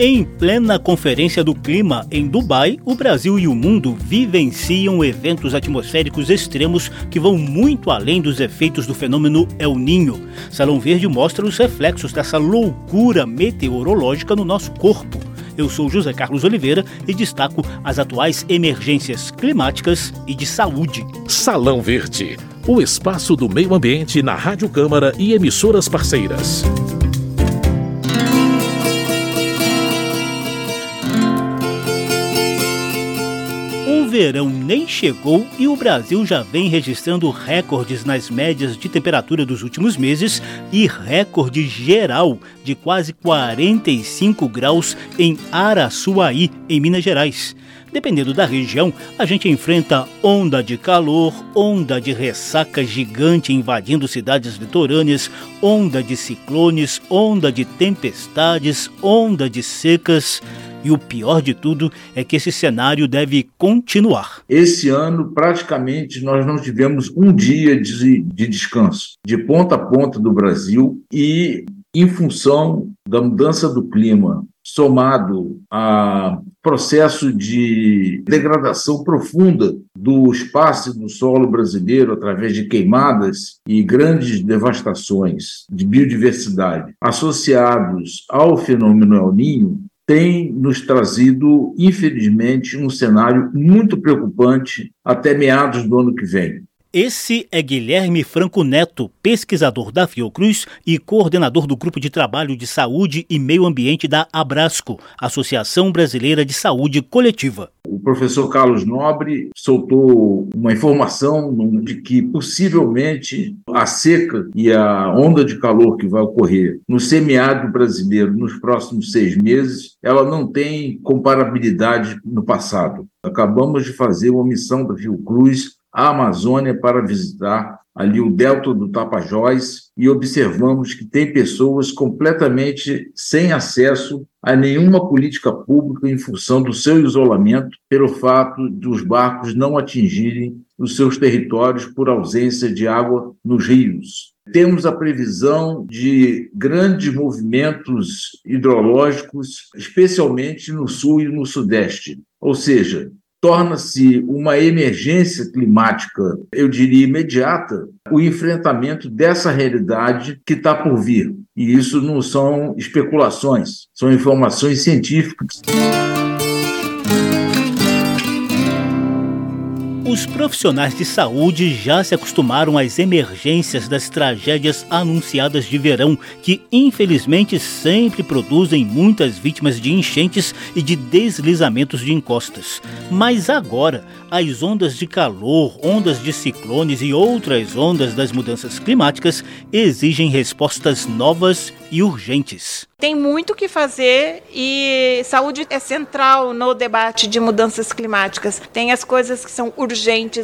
Em plena Conferência do Clima em Dubai, o Brasil e o mundo vivenciam eventos atmosféricos extremos que vão muito além dos efeitos do fenômeno El Ninho. Salão Verde mostra os reflexos dessa loucura meteorológica no nosso corpo. Eu sou José Carlos Oliveira e destaco as atuais emergências climáticas e de saúde. Salão Verde, o espaço do meio ambiente na Rádio Câmara e emissoras parceiras. Verão nem chegou e o Brasil já vem registrando recordes nas médias de temperatura dos últimos meses e recorde geral de quase 45 graus em Araçuaí, em Minas Gerais. Dependendo da região, a gente enfrenta onda de calor, onda de ressaca gigante invadindo cidades litorâneas, onda de ciclones, onda de tempestades, onda de secas. E o pior de tudo é que esse cenário deve continuar. Esse ano, praticamente, nós não tivemos um dia de, de descanso, de ponta a ponta do Brasil, e em função da mudança do clima, somado a processo de degradação profunda do espaço do solo brasileiro através de queimadas e grandes devastações de biodiversidade associados ao fenômeno El Ninho, tem nos trazido, infelizmente, um cenário muito preocupante até meados do ano que vem. Esse é Guilherme Franco Neto, pesquisador da Fiocruz e coordenador do Grupo de Trabalho de Saúde e Meio Ambiente da Abrasco, Associação Brasileira de Saúde Coletiva. O professor Carlos Nobre soltou uma informação de que possivelmente a seca e a onda de calor que vai ocorrer no semiárido brasileiro nos próximos seis meses, ela não tem comparabilidade no passado. Acabamos de fazer uma missão da Fiocruz à Amazônia para visitar ali o delta do Tapajós e observamos que tem pessoas completamente sem acesso a nenhuma política pública em função do seu isolamento pelo fato dos barcos não atingirem os seus territórios por ausência de água nos rios. Temos a previsão de grandes movimentos hidrológicos, especialmente no sul e no sudeste. Ou seja, torna-se uma emergência climática, eu diria imediata, o enfrentamento dessa realidade que está por vir. E isso não são especulações, são informações científicas. Os profissionais de saúde já se acostumaram às emergências das tragédias anunciadas de verão, que infelizmente sempre produzem muitas vítimas de enchentes e de deslizamentos de encostas. Mas agora, as ondas de calor, ondas de ciclones e outras ondas das mudanças climáticas exigem respostas novas e urgentes. Tem muito que fazer e saúde é central no debate de mudanças climáticas. Tem as coisas que são urgentes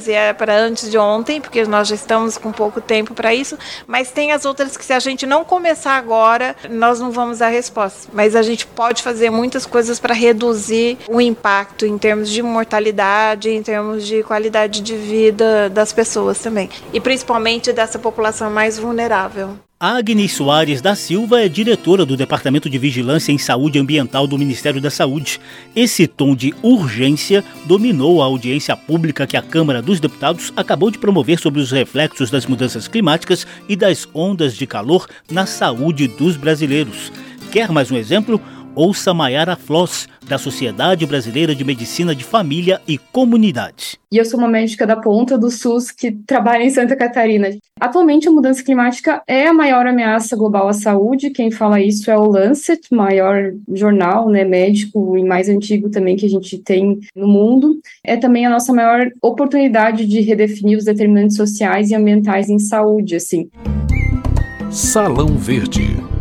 e é para antes de ontem, porque nós já estamos com pouco tempo para isso, mas tem as outras que se a gente não começar agora, nós não vamos dar resposta. Mas a gente pode fazer muitas coisas para reduzir o impacto em termos de mortalidade, em termos de qualidade de vida das pessoas também, e principalmente dessa população mais vulnerável. Agnes Soares da Silva é diretora do Departamento de Vigilância em Saúde Ambiental do Ministério da Saúde. Esse tom de urgência dominou a audiência pública que a Câmara dos Deputados acabou de promover sobre os reflexos das mudanças climáticas e das ondas de calor na saúde dos brasileiros. Quer mais um exemplo? Ouça Maiara Floss, da Sociedade Brasileira de Medicina de Família e Comunidade. E eu sou uma médica da ponta do SUS que trabalha em Santa Catarina. Atualmente, a mudança climática é a maior ameaça global à saúde. Quem fala isso é o Lancet, maior jornal né, médico e mais antigo também que a gente tem no mundo. É também a nossa maior oportunidade de redefinir os determinantes sociais e ambientais em saúde. Assim. Salão Verde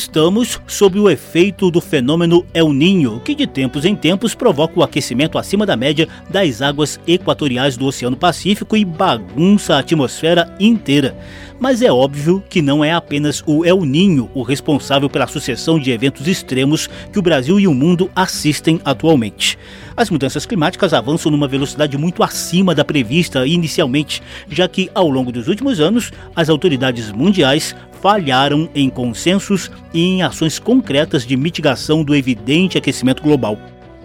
Estamos sob o efeito do fenômeno El Ninho, que de tempos em tempos provoca o aquecimento acima da média das águas equatoriais do Oceano Pacífico e bagunça a atmosfera inteira. Mas é óbvio que não é apenas o El Ninho o responsável pela sucessão de eventos extremos que o Brasil e o mundo assistem atualmente. As mudanças climáticas avançam numa velocidade muito acima da prevista inicialmente, já que ao longo dos últimos anos as autoridades mundiais falharam em consensos e em ações concretas de mitigação do evidente aquecimento global.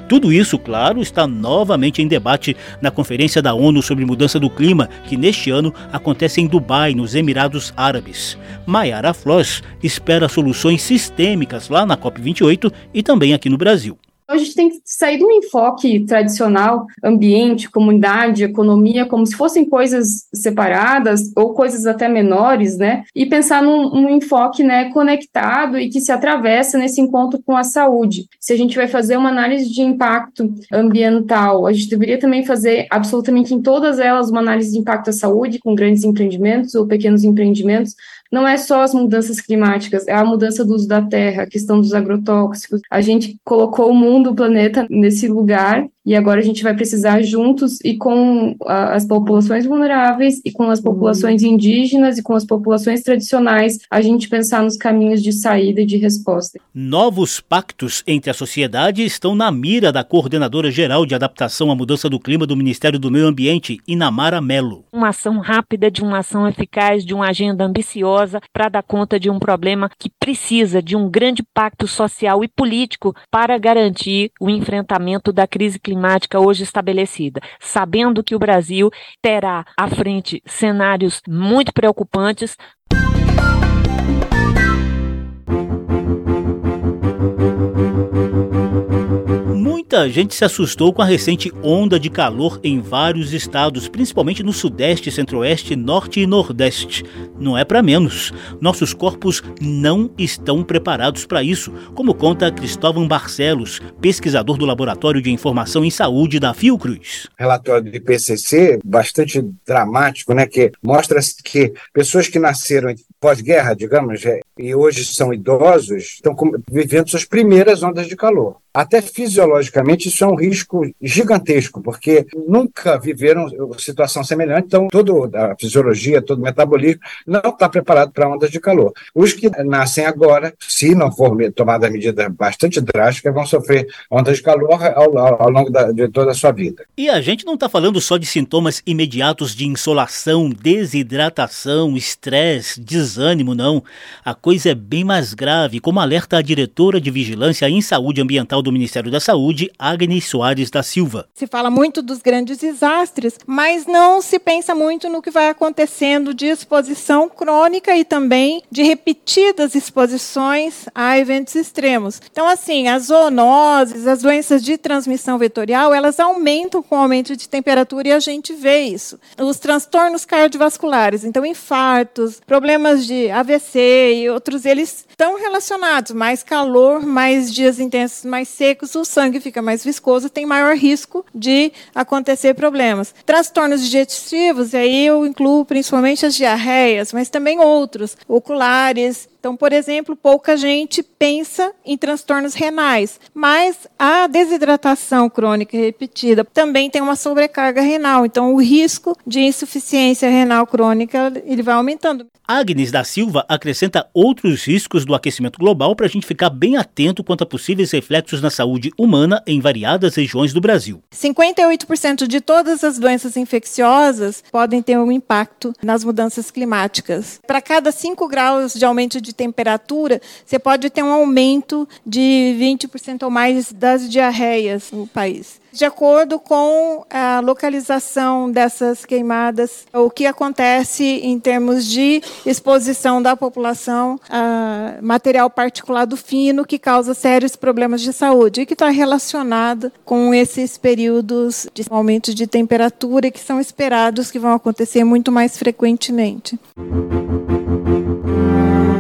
Tudo isso, claro, está novamente em debate na Conferência da ONU sobre Mudança do Clima, que neste ano acontece em Dubai, nos Emirados Árabes. Mayara Floss espera soluções sistêmicas lá na COP28 e também aqui no Brasil. A gente tem que sair do enfoque tradicional, ambiente, comunidade, economia, como se fossem coisas separadas ou coisas até menores, né? E pensar num, num enfoque né, conectado e que se atravessa nesse encontro com a saúde. Se a gente vai fazer uma análise de impacto ambiental, a gente deveria também fazer absolutamente em todas elas uma análise de impacto à saúde, com grandes empreendimentos ou pequenos empreendimentos, não é só as mudanças climáticas, é a mudança do uso da terra, a questão dos agrotóxicos. A gente colocou o mundo, o planeta nesse lugar e agora a gente vai precisar juntos e com as populações vulneráveis e com as populações indígenas e com as populações tradicionais, a gente pensar nos caminhos de saída e de resposta. Novos pactos entre a sociedade estão na mira da coordenadora geral de adaptação à mudança do clima do Ministério do Meio Ambiente, Inamara Melo. Uma ação rápida, de uma ação eficaz, de uma agenda ambiciosa para dar conta de um problema que precisa de um grande pacto social e político para garantir o enfrentamento da crise climática hoje estabelecida, sabendo que o Brasil terá à frente cenários muito preocupantes Muita gente se assustou com a recente onda de calor em vários estados, principalmente no Sudeste, Centro-Oeste, Norte e Nordeste. Não é para menos. Nossos corpos não estão preparados para isso, como conta Cristóvão Barcelos, pesquisador do Laboratório de Informação em Saúde da Fiocruz. Relatório do IPCC, bastante dramático, né, que mostra que pessoas que nasceram pós-guerra, digamos, é, e hoje são idosos, estão vivendo suas primeiras ondas de calor. Até fisiologicamente, isso é um risco gigantesco, porque nunca viveram situação semelhante, então toda a fisiologia, todo o metabolismo não está preparado para ondas de calor. Os que nascem agora, se não for tomada medida bastante drástica, vão sofrer ondas de calor ao, ao, ao longo da, de toda a sua vida. E a gente não está falando só de sintomas imediatos de insolação, desidratação, estresse, desânimo, não. A coisa é bem mais grave, como alerta a diretora de Vigilância em Saúde Ambiental do Ministério da Saúde, Agnes Soares da Silva. Se fala muito dos grandes desastres, mas não se pensa muito no que vai acontecendo de exposição crônica e também de repetidas exposições a eventos extremos. Então, assim, as zoonoses, as doenças de transmissão vetorial, elas aumentam com o aumento de temperatura e a gente vê isso. Os transtornos cardiovasculares, então infartos, problemas de AVC e outros, eles estão relacionados. Mais calor, mais dias intensos, mais secos, o sangue fica mais viscoso, tem maior risco de acontecer problemas. Transtornos digestivos, aí eu incluo principalmente as diarreias, mas também outros, oculares, então, por exemplo, pouca gente pensa em transtornos renais, mas a desidratação crônica repetida também tem uma sobrecarga renal. Então, o risco de insuficiência renal crônica ele vai aumentando. Agnes da Silva acrescenta outros riscos do aquecimento global para a gente ficar bem atento quanto a possíveis reflexos na saúde humana em variadas regiões do Brasil. 58% de todas as doenças infecciosas podem ter um impacto nas mudanças climáticas. Para cada 5 graus de aumento de temperatura, você pode ter um aumento de 20% ou mais das diarreias no país. De acordo com a localização dessas queimadas, o que acontece em termos de exposição da população a material particulado fino que causa sérios problemas de saúde e que está relacionado com esses períodos de aumento de temperatura que são esperados que vão acontecer muito mais frequentemente.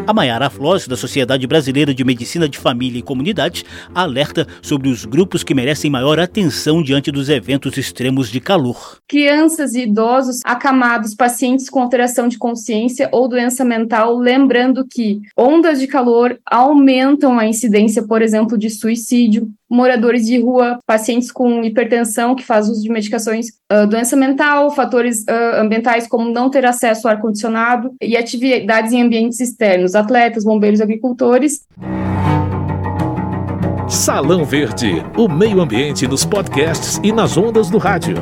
A Mayara Floss, da Sociedade Brasileira de Medicina de Família e Comunidade, alerta sobre os grupos que merecem maior atenção diante dos eventos extremos de calor. Crianças e idosos, acamados, pacientes com alteração de consciência ou doença mental, lembrando que ondas de calor aumentam a incidência, por exemplo, de suicídio, moradores de rua, pacientes com hipertensão que faz uso de medicações, uh, doença mental, fatores uh, ambientais como não ter acesso ao ar-condicionado e atividades em ambientes externos, atletas, bombeiros, agricultores. Salão Verde, o meio ambiente nos podcasts e nas ondas do rádio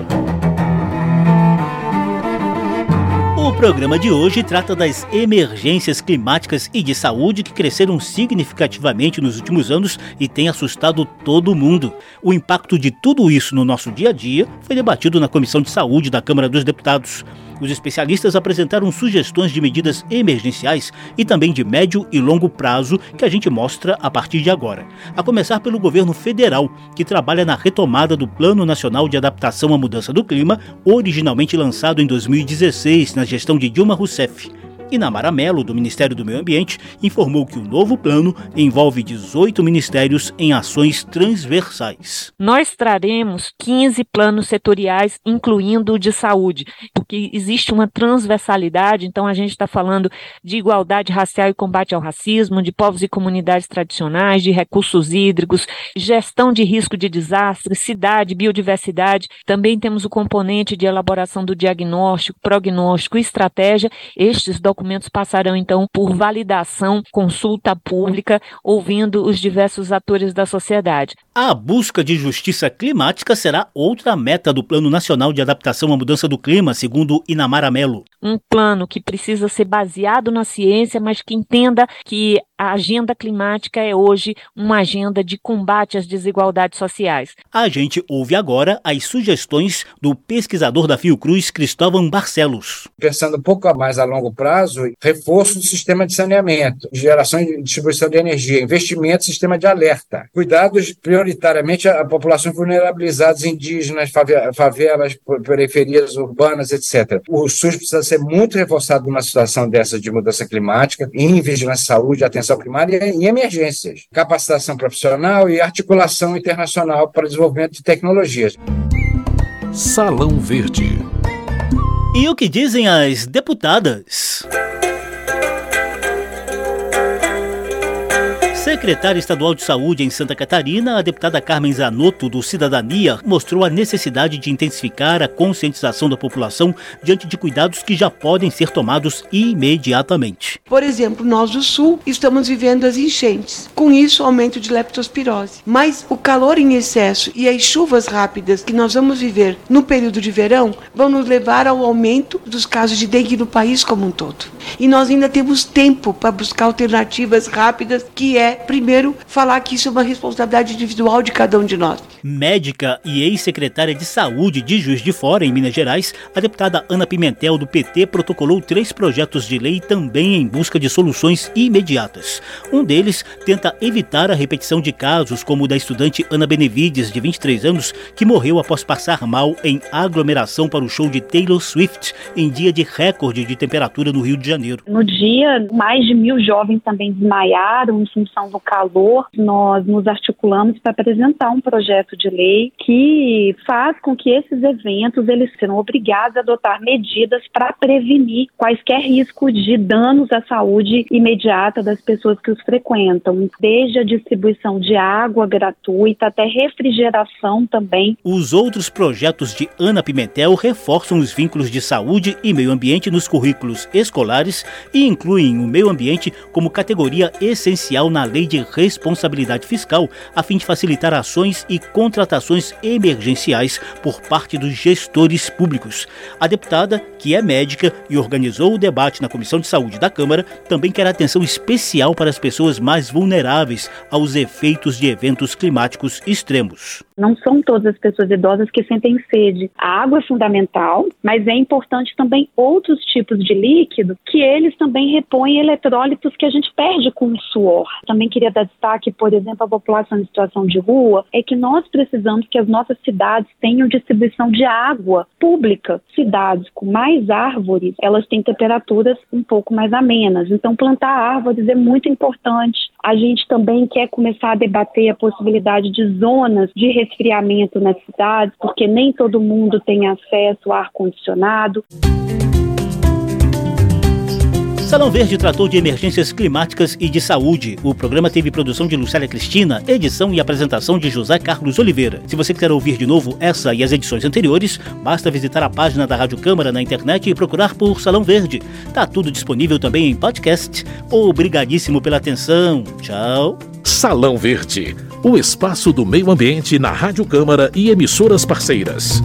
programa de hoje trata das emergências climáticas e de saúde que cresceram significativamente nos últimos anos e têm assustado todo mundo. O impacto de tudo isso no nosso dia a dia foi debatido na Comissão de Saúde da Câmara dos Deputados. Os especialistas apresentaram sugestões de medidas emergenciais e também de médio e longo prazo que a gente mostra a partir de agora. A começar pelo governo federal, que trabalha na retomada do Plano Nacional de Adaptação à Mudança do Clima, originalmente lançado em 2016 na gestão de Dilma Rousseff. Inamara Melo, do Ministério do Meio Ambiente, informou que o novo plano envolve 18 ministérios em ações transversais. Nós traremos 15 planos setoriais, incluindo o de saúde, porque existe uma transversalidade, então a gente está falando de igualdade racial e combate ao racismo, de povos e comunidades tradicionais, de recursos hídricos, gestão de risco de desastre, cidade, biodiversidade. Também temos o componente de elaboração do diagnóstico, prognóstico e estratégia. Estes documentos documentos passarão então por validação, consulta pública, ouvindo os diversos atores da sociedade. A busca de justiça climática será outra meta do Plano Nacional de Adaptação à Mudança do Clima, segundo Inamara Melo. Um plano que precisa ser baseado na ciência, mas que entenda que a agenda climática é hoje uma agenda de combate às desigualdades sociais. A gente ouve agora as sugestões do pesquisador da Fiocruz, Cristóvão Barcelos. Pensando um pouco mais a longo prazo, reforço do sistema de saneamento, geração e distribuição de energia, investimento sistema de alerta, cuidados prioritariamente a populações vulnerabilizadas, indígenas, favelas, periferias urbanas, etc. O SUS precisa ser muito reforçado numa situação dessa de mudança climática, em vigilância saúde, atenção atenção primária em emergências, capacitação profissional e articulação internacional para desenvolvimento de tecnologias. Salão Verde. E o que dizem as deputadas? Secretária Estadual de Saúde em Santa Catarina, a deputada Carmen Zanotto, do Cidadania, mostrou a necessidade de intensificar a conscientização da população diante de cuidados que já podem ser tomados imediatamente. Por exemplo, nós do Sul estamos vivendo as enchentes. Com isso, aumento de leptospirose. Mas o calor em excesso e as chuvas rápidas que nós vamos viver no período de verão vão nos levar ao aumento dos casos de dengue no país como um todo. E nós ainda temos tempo para buscar alternativas rápidas, que é primeiro, falar que isso é uma responsabilidade individual de cada um de nós. Médica e ex-secretária de Saúde de Juiz de Fora, em Minas Gerais, a deputada Ana Pimentel, do PT, protocolou três projetos de lei também em busca de soluções imediatas. Um deles tenta evitar a repetição de casos como o da estudante Ana Benevides, de 23 anos, que morreu após passar mal em aglomeração para o show de Taylor Swift, em dia de recorde de temperatura no Rio de Janeiro. No dia, mais de mil jovens também desmaiaram em função do calor, nós nos articulamos para apresentar um projeto de lei que faz com que esses eventos eles sejam obrigados a adotar medidas para prevenir quaisquer riscos de danos à saúde imediata das pessoas que os frequentam, desde a distribuição de água gratuita até refrigeração também. Os outros projetos de Ana Pimentel reforçam os vínculos de saúde e meio ambiente nos currículos escolares e incluem o meio ambiente como categoria essencial na lei de responsabilidade fiscal, a fim de facilitar ações e contratações emergenciais por parte dos gestores públicos. A deputada, que é médica e organizou o debate na Comissão de Saúde da Câmara, também quer atenção especial para as pessoas mais vulneráveis aos efeitos de eventos climáticos extremos. Não são todas as pessoas idosas que sentem sede. A água é fundamental, mas é importante também outros tipos de líquido que eles também repõem eletrólitos que a gente perde com o suor. Também queria dar destaque, por exemplo, à população em situação de rua, é que nós precisamos que as nossas cidades tenham distribuição de água pública. Cidades com mais árvores, elas têm temperaturas um pouco mais amenas. Então, plantar árvores é muito importante. A gente também quer começar a debater a possibilidade de zonas de resfriamento nas cidades, porque nem todo mundo tem acesso a ar-condicionado. Salão Verde tratou de emergências climáticas e de saúde. O programa teve produção de Lucélia Cristina, edição e apresentação de José Carlos Oliveira. Se você quiser ouvir de novo essa e as edições anteriores, basta visitar a página da Rádio Câmara na internet e procurar por Salão Verde. Tá tudo disponível também em podcast. Obrigadíssimo pela atenção. Tchau. Salão Verde, o espaço do meio ambiente na Rádio Câmara e emissoras parceiras.